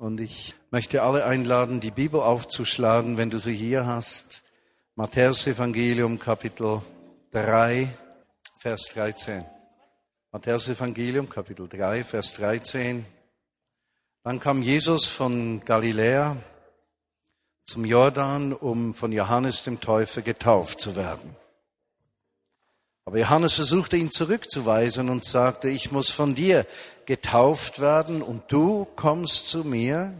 Und ich möchte alle einladen, die Bibel aufzuschlagen, wenn du sie hier hast. Matthäus Evangelium Kapitel 3, Vers 13. Matthäus Evangelium Kapitel 3, Vers 13. Dann kam Jesus von Galiläa zum Jordan, um von Johannes dem Täufer getauft zu werden. Aber Johannes versuchte ihn zurückzuweisen und sagte, ich muss von dir getauft werden und du kommst zu mir.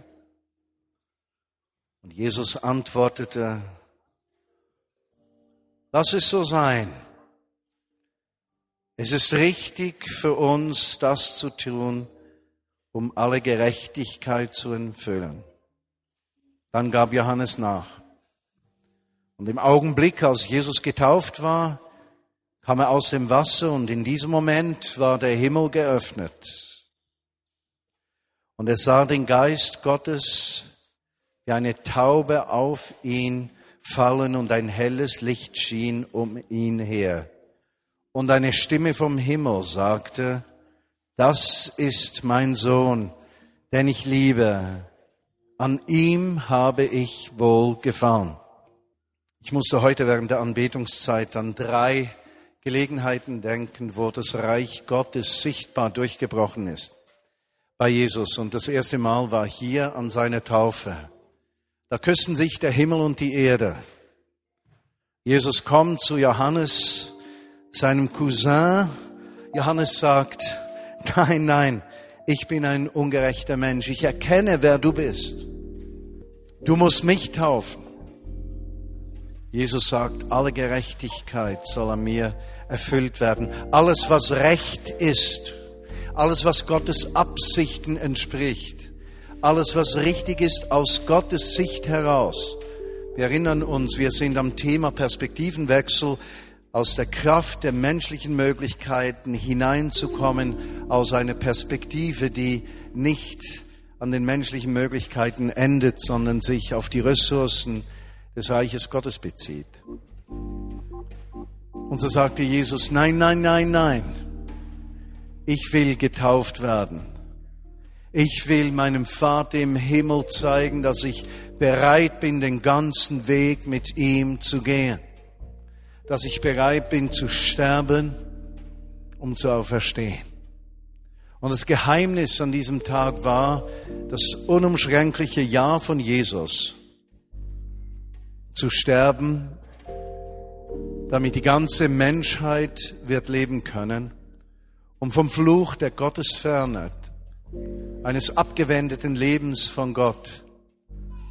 Und Jesus antwortete, lass es so sein. Es ist richtig für uns, das zu tun, um alle Gerechtigkeit zu erfüllen. Dann gab Johannes nach. Und im Augenblick, als Jesus getauft war, kam er aus dem Wasser und in diesem Moment war der Himmel geöffnet. Und er sah den Geist Gottes wie eine Taube auf ihn fallen und ein helles Licht schien um ihn her. Und eine Stimme vom Himmel sagte, das ist mein Sohn, den ich liebe. An ihm habe ich wohl gefallen. Ich musste heute während der Anbetungszeit an drei Gelegenheiten denken, wo das Reich Gottes sichtbar durchgebrochen ist. Bei Jesus. Und das erste Mal war hier an seiner Taufe. Da küssen sich der Himmel und die Erde. Jesus kommt zu Johannes, seinem Cousin. Johannes sagt, nein, nein, ich bin ein ungerechter Mensch. Ich erkenne, wer du bist. Du musst mich taufen. Jesus sagt, alle Gerechtigkeit soll an mir erfüllt werden. Alles, was recht ist, alles, was Gottes Absichten entspricht, alles, was richtig ist aus Gottes Sicht heraus. Wir erinnern uns, wir sind am Thema Perspektivenwechsel, aus der Kraft der menschlichen Möglichkeiten hineinzukommen, aus einer Perspektive, die nicht an den menschlichen Möglichkeiten endet, sondern sich auf die Ressourcen des Reiches Gottes bezieht. Und so sagte Jesus, nein, nein, nein, nein, ich will getauft werden. Ich will meinem Vater im Himmel zeigen, dass ich bereit bin, den ganzen Weg mit ihm zu gehen. Dass ich bereit bin zu sterben, um zu auferstehen. Und das Geheimnis an diesem Tag war das unumschränkliche Ja von Jesus zu sterben, damit die ganze Menschheit wird leben können, um vom Fluch der Gottesferne, eines abgewendeten Lebens von Gott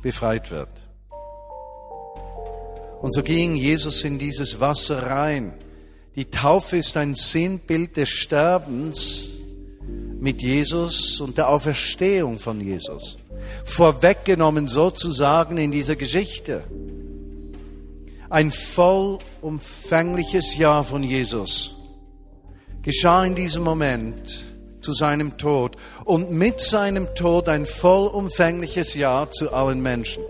befreit wird. Und so ging Jesus in dieses Wasser rein. Die Taufe ist ein Sinnbild des Sterbens mit Jesus und der Auferstehung von Jesus. Vorweggenommen sozusagen in dieser Geschichte ein vollumfängliches Ja von Jesus geschah in diesem Moment zu seinem Tod und mit seinem Tod ein vollumfängliches Ja zu allen Menschen.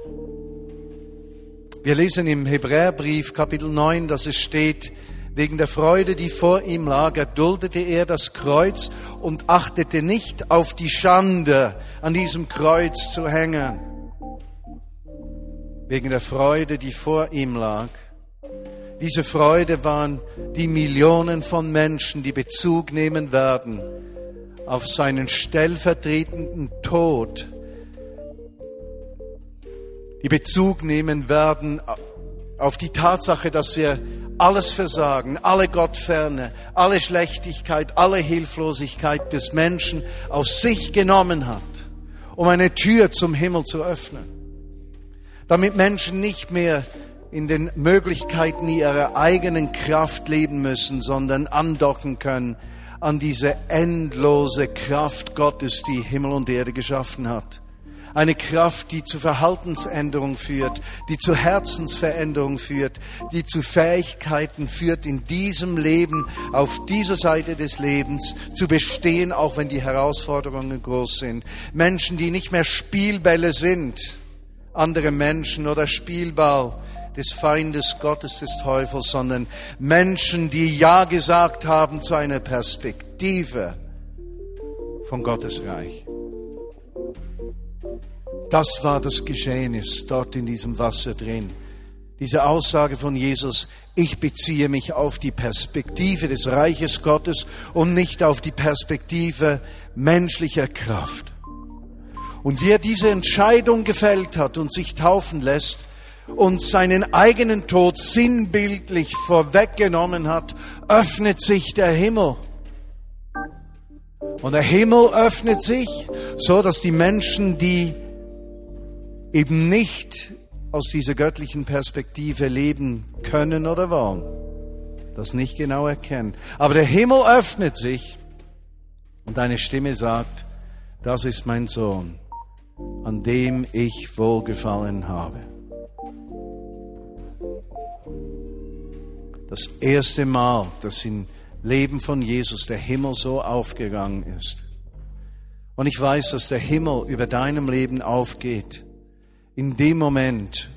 Wir lesen im Hebräerbrief Kapitel 9, dass es steht, wegen der Freude, die vor ihm lag, erduldete er das Kreuz und achtete nicht auf die Schande, an diesem Kreuz zu hängen wegen der Freude, die vor ihm lag. Diese Freude waren die Millionen von Menschen, die Bezug nehmen werden auf seinen stellvertretenden Tod, die Bezug nehmen werden auf die Tatsache, dass er alles Versagen, alle Gottferne, alle Schlechtigkeit, alle Hilflosigkeit des Menschen auf sich genommen hat, um eine Tür zum Himmel zu öffnen damit Menschen nicht mehr in den Möglichkeiten ihrer eigenen Kraft leben müssen, sondern andocken können an diese endlose Kraft Gottes, die Himmel und Erde geschaffen hat. Eine Kraft, die zu Verhaltensänderung führt, die zu Herzensveränderung führt, die zu Fähigkeiten führt, in diesem Leben, auf dieser Seite des Lebens zu bestehen, auch wenn die Herausforderungen groß sind. Menschen, die nicht mehr Spielbälle sind, andere Menschen oder Spielball des Feindes Gottes des Teufels, sondern Menschen, die Ja gesagt haben zu einer Perspektive von Gottes Reich. Das war das Geschehnis dort in diesem Wasser drin. Diese Aussage von Jesus, ich beziehe mich auf die Perspektive des Reiches Gottes und nicht auf die Perspektive menschlicher Kraft. Und wie er diese Entscheidung gefällt hat und sich taufen lässt und seinen eigenen Tod sinnbildlich vorweggenommen hat, öffnet sich der Himmel. Und der Himmel öffnet sich, so dass die Menschen, die eben nicht aus dieser göttlichen Perspektive leben können oder wollen, das nicht genau erkennen. Aber der Himmel öffnet sich und eine Stimme sagt, das ist mein Sohn, an dem ich wohlgefallen habe. Das erste Mal, dass im Leben von Jesus der Himmel so aufgegangen ist. Und ich weiß, dass der Himmel über deinem Leben aufgeht. In dem Moment,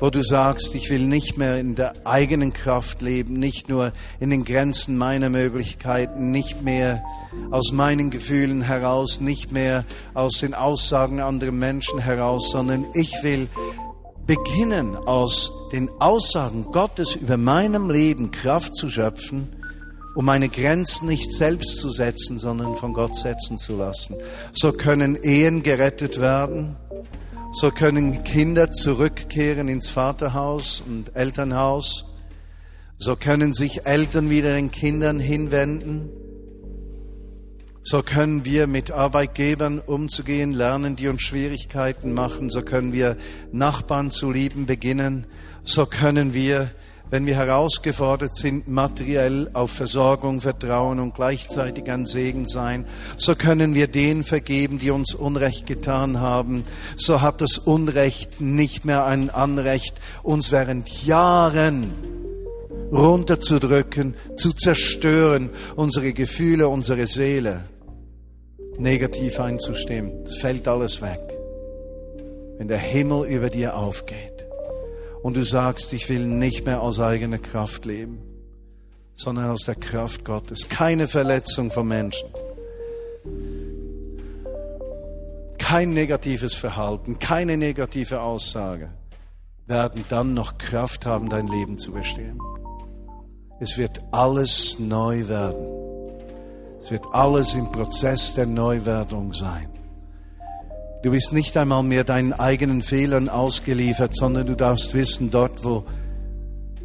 wo du sagst, ich will nicht mehr in der eigenen Kraft leben, nicht nur in den Grenzen meiner Möglichkeiten, nicht mehr aus meinen Gefühlen heraus, nicht mehr aus den Aussagen anderer Menschen heraus, sondern ich will beginnen, aus den Aussagen Gottes über meinem Leben Kraft zu schöpfen, um meine Grenzen nicht selbst zu setzen, sondern von Gott setzen zu lassen. So können Ehen gerettet werden, so können Kinder zurückkehren ins Vaterhaus und Elternhaus, so können sich Eltern wieder den Kindern hinwenden, so können wir mit Arbeitgebern umzugehen lernen, die uns Schwierigkeiten machen. So können wir Nachbarn zu lieben beginnen. So können wir, wenn wir herausgefordert sind, materiell auf Versorgung vertrauen und gleichzeitig ein Segen sein. So können wir denen vergeben, die uns Unrecht getan haben. So hat das Unrecht nicht mehr ein Anrecht, uns während Jahren runterzudrücken, zu zerstören, unsere Gefühle, unsere Seele negativ einzustimmen. Das fällt alles weg. Wenn der Himmel über dir aufgeht und du sagst, ich will nicht mehr aus eigener Kraft leben, sondern aus der Kraft Gottes. Keine Verletzung von Menschen. Kein negatives Verhalten, keine negative Aussage werden dann noch Kraft haben, dein Leben zu bestehen. Es wird alles neu werden. Es wird alles im Prozess der Neuwerdung sein. Du bist nicht einmal mehr deinen eigenen Fehlern ausgeliefert, sondern du darfst wissen, dort wo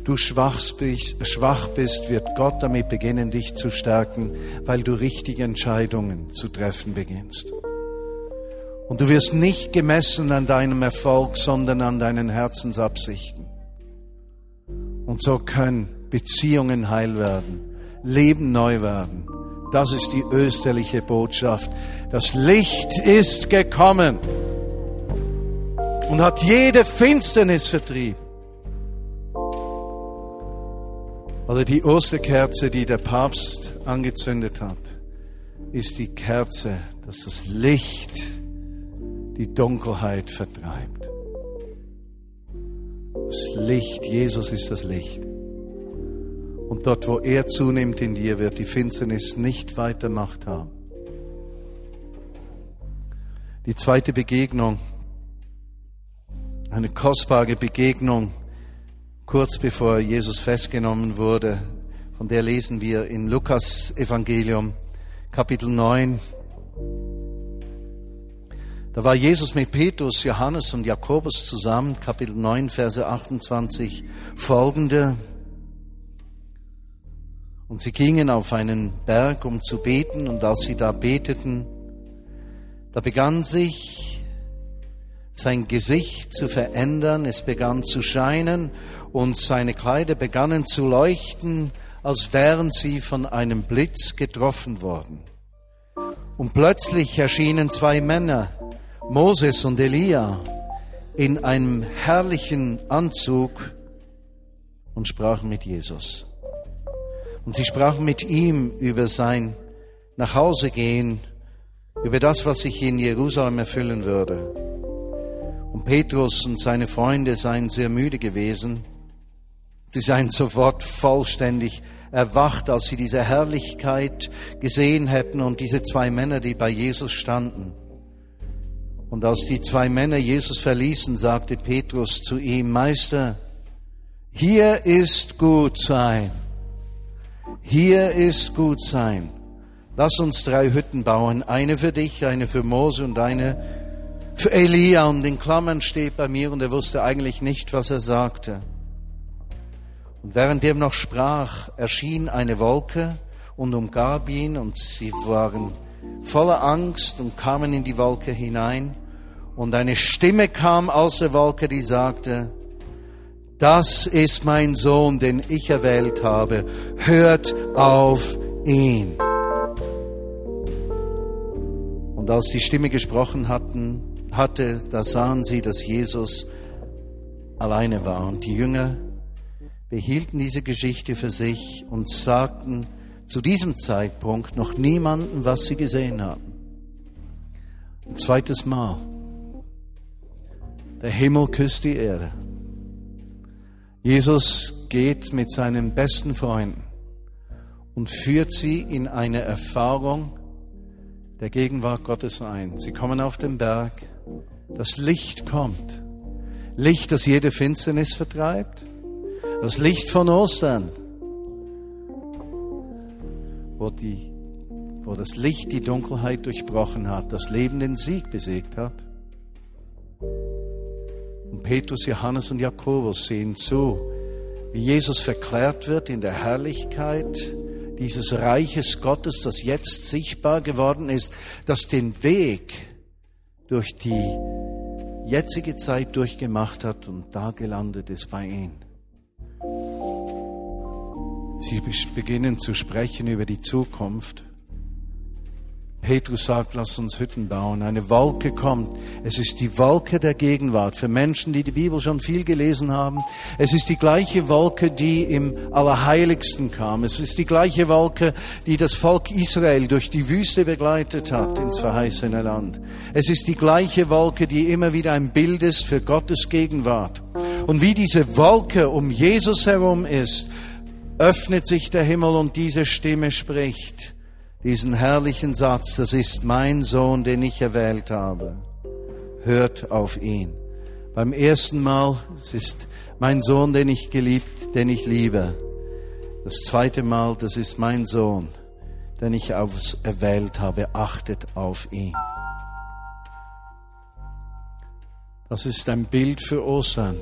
du schwach bist, wird Gott damit beginnen, dich zu stärken, weil du richtige Entscheidungen zu treffen beginnst. Und du wirst nicht gemessen an deinem Erfolg, sondern an deinen Herzensabsichten. Und so können Beziehungen heil werden, Leben neu werden. Das ist die österliche Botschaft. Das Licht ist gekommen und hat jede Finsternis vertrieben. Oder die Osterkerze, die der Papst angezündet hat, ist die Kerze, dass das Licht die Dunkelheit vertreibt. Das Licht, Jesus ist das Licht. Und dort, wo er zunimmt in dir, wird die Finsternis nicht weiter Macht haben. Die zweite Begegnung, eine kostbare Begegnung, kurz bevor Jesus festgenommen wurde, von der lesen wir in Lukas Evangelium, Kapitel 9. Da war Jesus mit Petrus, Johannes und Jakobus zusammen, Kapitel 9, Verse 28 folgende. Und sie gingen auf einen Berg, um zu beten, und als sie da beteten, da begann sich sein Gesicht zu verändern, es begann zu scheinen und seine Kleider begannen zu leuchten, als wären sie von einem Blitz getroffen worden. Und plötzlich erschienen zwei Männer, Moses und Elia, in einem herrlichen Anzug und sprachen mit Jesus. Und sie sprachen mit ihm über sein Nachhausegehen, über das, was sich in Jerusalem erfüllen würde. Und Petrus und seine Freunde seien sehr müde gewesen. Sie seien sofort vollständig erwacht, als sie diese Herrlichkeit gesehen hätten und diese zwei Männer, die bei Jesus standen. Und als die zwei Männer Jesus verließen, sagte Petrus zu ihm, Meister, hier ist gut sein. Hier ist gut sein. Lass uns drei Hütten bauen, eine für dich, eine für Mose und eine für Elia. Und in Klammern steht bei mir und er wusste eigentlich nicht, was er sagte. Und während er noch sprach, erschien eine Wolke und umgab ihn und sie waren voller Angst und kamen in die Wolke hinein. Und eine Stimme kam aus der Wolke, die sagte, das ist mein Sohn, den ich erwählt habe. Hört auf ihn. Und als die Stimme gesprochen hatten, hatte, da sahen sie, dass Jesus alleine war. Und die Jünger behielten diese Geschichte für sich und sagten zu diesem Zeitpunkt noch niemanden, was sie gesehen haben. Ein zweites Mal. Der Himmel küsst die Erde. Jesus geht mit seinen besten Freunden und führt sie in eine Erfahrung der Gegenwart Gottes ein. Sie kommen auf den Berg, das Licht kommt. Licht, das jede Finsternis vertreibt. Das Licht von Ostern, wo, die, wo das Licht die Dunkelheit durchbrochen hat, das Leben den Sieg besiegt hat. Und Petrus, Johannes und Jakobus sehen zu, wie Jesus verklärt wird in der Herrlichkeit dieses Reiches Gottes, das jetzt sichtbar geworden ist, das den Weg durch die jetzige Zeit durchgemacht hat und da gelandet ist bei ihm. Sie beginnen zu sprechen über die Zukunft. Petrus sagt, lass uns Hütten bauen. Eine Wolke kommt. Es ist die Wolke der Gegenwart. Für Menschen, die die Bibel schon viel gelesen haben. Es ist die gleiche Wolke, die im Allerheiligsten kam. Es ist die gleiche Wolke, die das Volk Israel durch die Wüste begleitet hat ins verheißene Land. Es ist die gleiche Wolke, die immer wieder ein Bild ist für Gottes Gegenwart. Und wie diese Wolke um Jesus herum ist, öffnet sich der Himmel und diese Stimme spricht diesen herrlichen Satz, das ist mein Sohn, den ich erwählt habe. Hört auf ihn. Beim ersten Mal, es ist mein Sohn, den ich geliebt, den ich liebe. Das zweite Mal, das ist mein Sohn, den ich aufs erwählt habe. Achtet auf ihn. Das ist ein Bild für Ostern.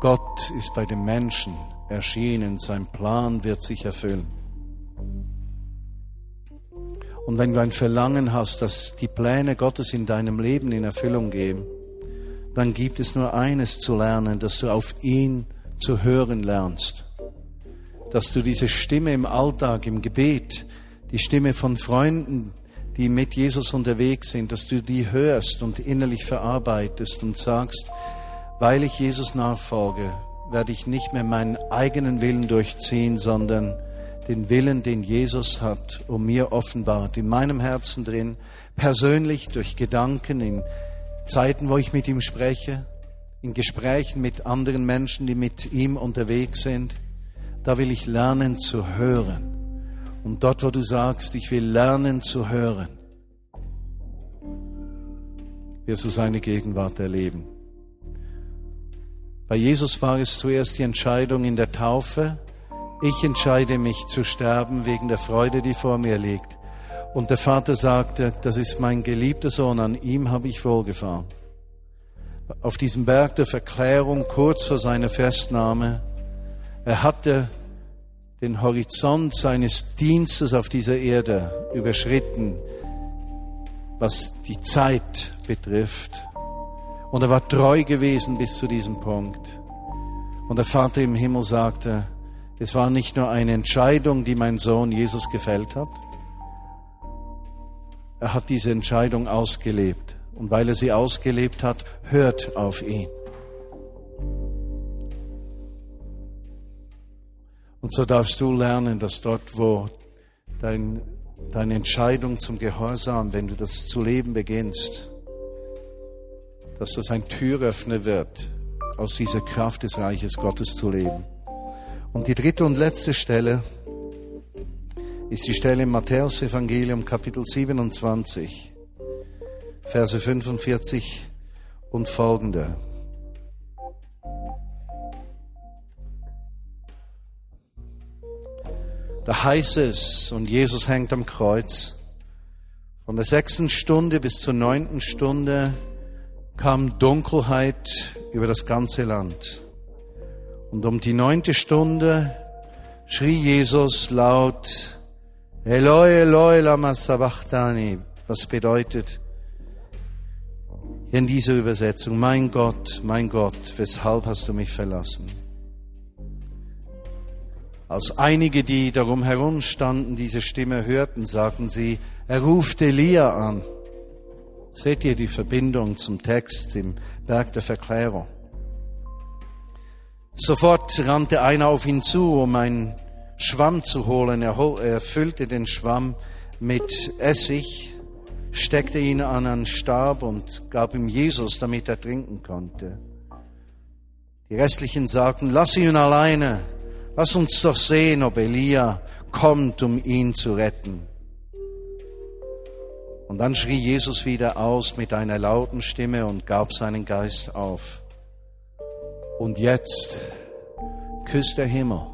Gott ist bei den Menschen erschienen, sein Plan wird sich erfüllen. Und wenn du ein Verlangen hast, dass die Pläne Gottes in deinem Leben in Erfüllung gehen, dann gibt es nur eines zu lernen, dass du auf ihn zu hören lernst. Dass du diese Stimme im Alltag, im Gebet, die Stimme von Freunden, die mit Jesus unterwegs sind, dass du die hörst und innerlich verarbeitest und sagst, weil ich Jesus nachfolge, werde ich nicht mehr meinen eigenen Willen durchziehen, sondern den Willen, den Jesus hat, um mir offenbart, in meinem Herzen drin, persönlich durch Gedanken, in Zeiten, wo ich mit ihm spreche, in Gesprächen mit anderen Menschen, die mit ihm unterwegs sind. Da will ich lernen zu hören. Und dort, wo du sagst, ich will lernen zu hören, wirst du seine Gegenwart erleben. Bei Jesus war es zuerst die Entscheidung in der Taufe, ich entscheide mich zu sterben wegen der Freude, die vor mir liegt. Und der Vater sagte, das ist mein geliebter Sohn, an ihm habe ich wohlgefahren. Auf diesem Berg der Verklärung, kurz vor seiner Festnahme, er hatte den Horizont seines Dienstes auf dieser Erde überschritten, was die Zeit betrifft. Und er war treu gewesen bis zu diesem Punkt. Und der Vater im Himmel sagte, es war nicht nur eine Entscheidung, die mein Sohn Jesus gefällt hat. Er hat diese Entscheidung ausgelebt. Und weil er sie ausgelebt hat, hört auf ihn. Und so darfst du lernen, dass dort, wo dein, deine Entscheidung zum Gehorsam, wenn du das zu leben beginnst, dass das ein Türöffner wird, aus dieser Kraft des Reiches Gottes zu leben. Und die dritte und letzte Stelle ist die Stelle im Matthäus Evangelium Kapitel 27. Verse 45 und folgende. Da heißt es, und Jesus hängt am Kreuz, von der sechsten Stunde bis zur neunten Stunde kam Dunkelheit über das ganze Land. Und um die neunte Stunde schrie Jesus laut, Eloi, Eloi, lama sabachthani, was bedeutet in dieser Übersetzung, mein Gott, mein Gott, weshalb hast du mich verlassen? Als einige, die darum herumstanden, diese Stimme hörten, sagten sie, er ruft Elia an. Seht ihr die Verbindung zum Text im Berg der Verklärung? Sofort rannte einer auf ihn zu, um einen Schwamm zu holen. Er, er füllte den Schwamm mit Essig, steckte ihn an einen Stab und gab ihm Jesus, damit er trinken konnte. Die restlichen sagten, lass ihn alleine. Lass uns doch sehen, ob Elia kommt, um ihn zu retten. Und dann schrie Jesus wieder aus mit einer lauten Stimme und gab seinen Geist auf. Und jetzt küsst der Himmel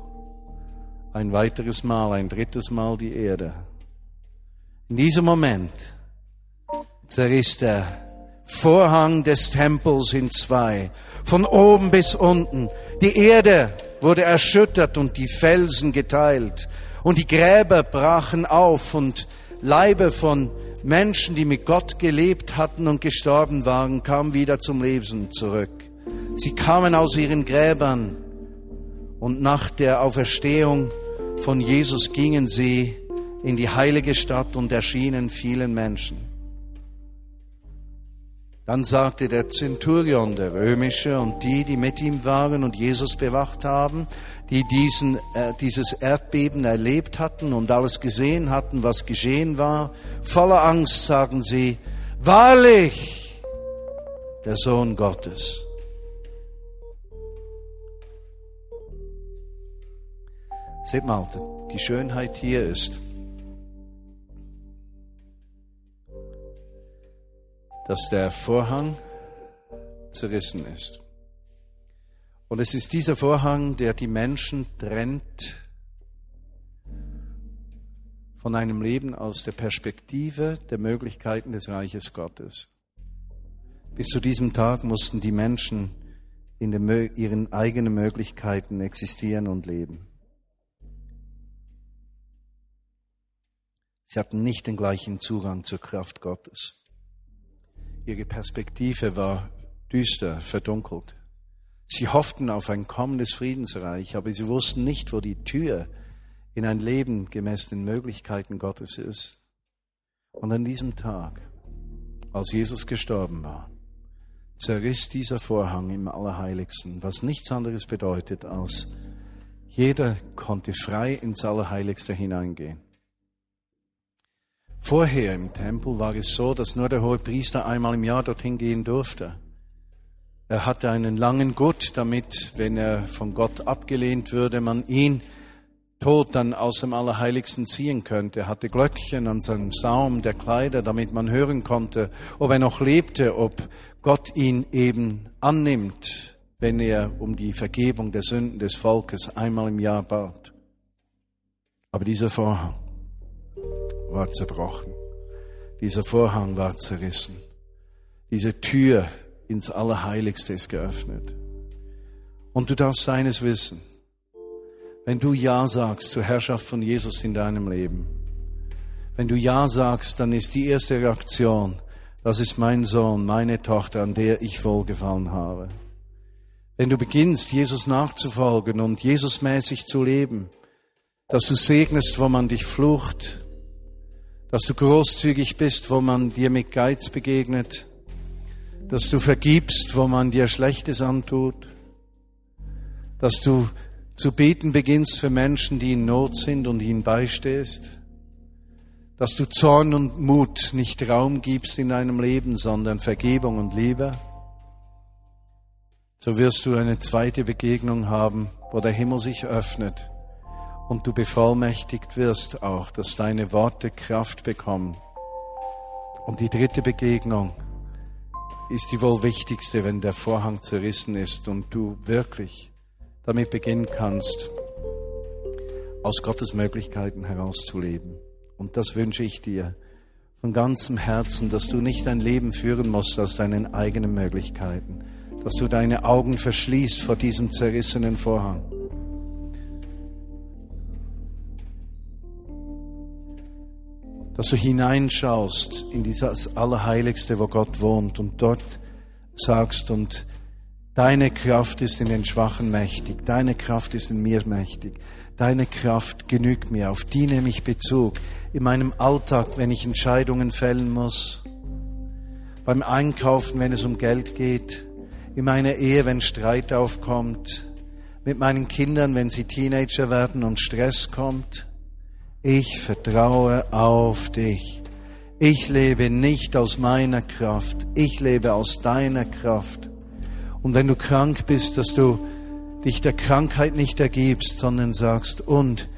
ein weiteres Mal, ein drittes Mal die Erde. In diesem Moment zerriss der Vorhang des Tempels in zwei, von oben bis unten. Die Erde wurde erschüttert und die Felsen geteilt und die Gräber brachen auf und Leibe von Menschen, die mit Gott gelebt hatten und gestorben waren, kamen wieder zum Leben zurück. Sie kamen aus ihren Gräbern und nach der Auferstehung von Jesus gingen sie in die heilige Stadt und erschienen vielen Menschen. Dann sagte der Zenturion, der römische, und die, die mit ihm waren und Jesus bewacht haben, die diesen, äh, dieses Erdbeben erlebt hatten und alles gesehen hatten, was geschehen war, voller Angst sagen sie, wahrlich, der Sohn Gottes. Seht mal, die Schönheit hier ist, dass der Vorhang zerrissen ist. Und es ist dieser Vorhang, der die Menschen trennt von einem Leben aus der Perspektive der Möglichkeiten des Reiches Gottes. Bis zu diesem Tag mussten die Menschen in den, ihren eigenen Möglichkeiten existieren und leben. Sie hatten nicht den gleichen Zugang zur Kraft Gottes. Ihre Perspektive war düster, verdunkelt. Sie hofften auf ein kommendes Friedensreich, aber sie wussten nicht, wo die Tür in ein Leben gemäß den Möglichkeiten Gottes ist. Und an diesem Tag, als Jesus gestorben war, zerriss dieser Vorhang im Allerheiligsten, was nichts anderes bedeutet, als jeder konnte frei ins Allerheiligste hineingehen. Vorher im Tempel war es so, dass nur der hohe Priester einmal im Jahr dorthin gehen durfte. Er hatte einen langen Gurt, damit, wenn er von Gott abgelehnt würde, man ihn tot dann aus dem Allerheiligsten ziehen könnte. Er hatte Glöckchen an seinem Saum der Kleider, damit man hören konnte, ob er noch lebte, ob Gott ihn eben annimmt, wenn er um die Vergebung der Sünden des Volkes einmal im Jahr bat. Aber dieser Vorhang, war zerbrochen. Dieser Vorhang war zerrissen. Diese Tür ins Allerheiligste ist geöffnet. Und du darfst eines wissen. Wenn du Ja sagst zur Herrschaft von Jesus in deinem Leben, wenn du Ja sagst, dann ist die erste Reaktion, das ist mein Sohn, meine Tochter, an der ich wohlgefallen habe. Wenn du beginnst, Jesus nachzufolgen und Jesusmäßig zu leben, dass du segnest, wo man dich flucht, dass du großzügig bist, wo man dir mit Geiz begegnet, dass du vergibst, wo man dir Schlechtes antut, dass du zu beten beginnst für Menschen, die in Not sind und ihnen beistehst, dass du Zorn und Mut nicht Raum gibst in deinem Leben, sondern Vergebung und Liebe, so wirst du eine zweite Begegnung haben, wo der Himmel sich öffnet und du bevollmächtigt wirst auch, dass deine Worte Kraft bekommen. Und die dritte Begegnung, ist die wohl wichtigste, wenn der Vorhang zerrissen ist und du wirklich damit beginnen kannst, aus Gottes Möglichkeiten herauszuleben. Und das wünsche ich dir von ganzem Herzen, dass du nicht dein Leben führen musst aus deinen eigenen Möglichkeiten, dass du deine Augen verschließt vor diesem zerrissenen Vorhang. Dass du hineinschaust in dieses Allerheiligste, wo Gott wohnt und dort sagst und deine Kraft ist in den Schwachen mächtig, deine Kraft ist in mir mächtig, deine Kraft genügt mir, auf die nehme ich Bezug in meinem Alltag, wenn ich Entscheidungen fällen muss, beim Einkaufen, wenn es um Geld geht, in meiner Ehe, wenn Streit aufkommt, mit meinen Kindern, wenn sie Teenager werden und Stress kommt. Ich vertraue auf dich. Ich lebe nicht aus meiner Kraft, ich lebe aus deiner Kraft. Und wenn du krank bist, dass du dich der Krankheit nicht ergibst, sondern sagst, und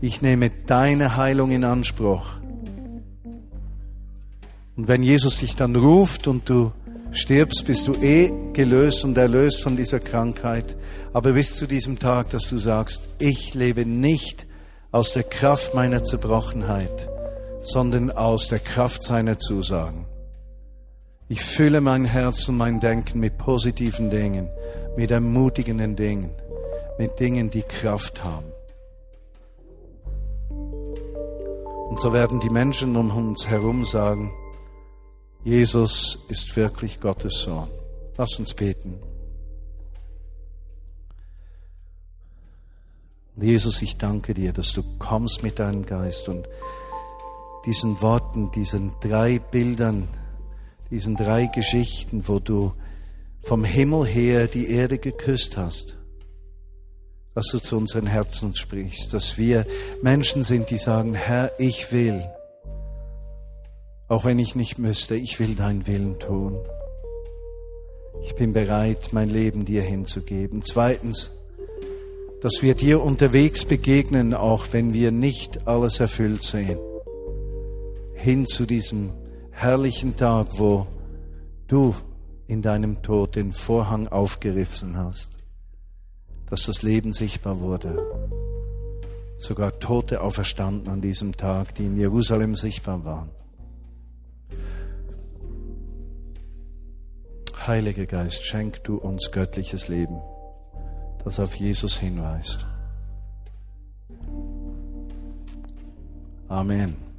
ich nehme deine Heilung in Anspruch. Und wenn Jesus dich dann ruft und du stirbst, bist du eh gelöst und erlöst von dieser Krankheit. Aber bis zu diesem Tag, dass du sagst, ich lebe nicht aus der Kraft meiner Zerbrochenheit, sondern aus der Kraft seiner Zusagen. Ich fülle mein Herz und mein Denken mit positiven Dingen, mit ermutigenden Dingen, mit Dingen, die Kraft haben. Und so werden die Menschen um uns herum sagen, Jesus ist wirklich Gottes Sohn. Lass uns beten. Und Jesus, ich danke dir, dass du kommst mit deinem Geist und diesen Worten, diesen drei Bildern, diesen drei Geschichten, wo du vom Himmel her die Erde geküsst hast dass du zu unseren Herzen sprichst, dass wir Menschen sind, die sagen, Herr, ich will, auch wenn ich nicht müsste, ich will deinen Willen tun. Ich bin bereit, mein Leben dir hinzugeben. Zweitens, dass wir dir unterwegs begegnen, auch wenn wir nicht alles erfüllt sehen. Hin zu diesem herrlichen Tag, wo du in deinem Tod den Vorhang aufgerissen hast dass das Leben sichtbar wurde. Sogar Tote auferstanden an diesem Tag, die in Jerusalem sichtbar waren. Heiliger Geist, schenk du uns göttliches Leben, das auf Jesus hinweist. Amen.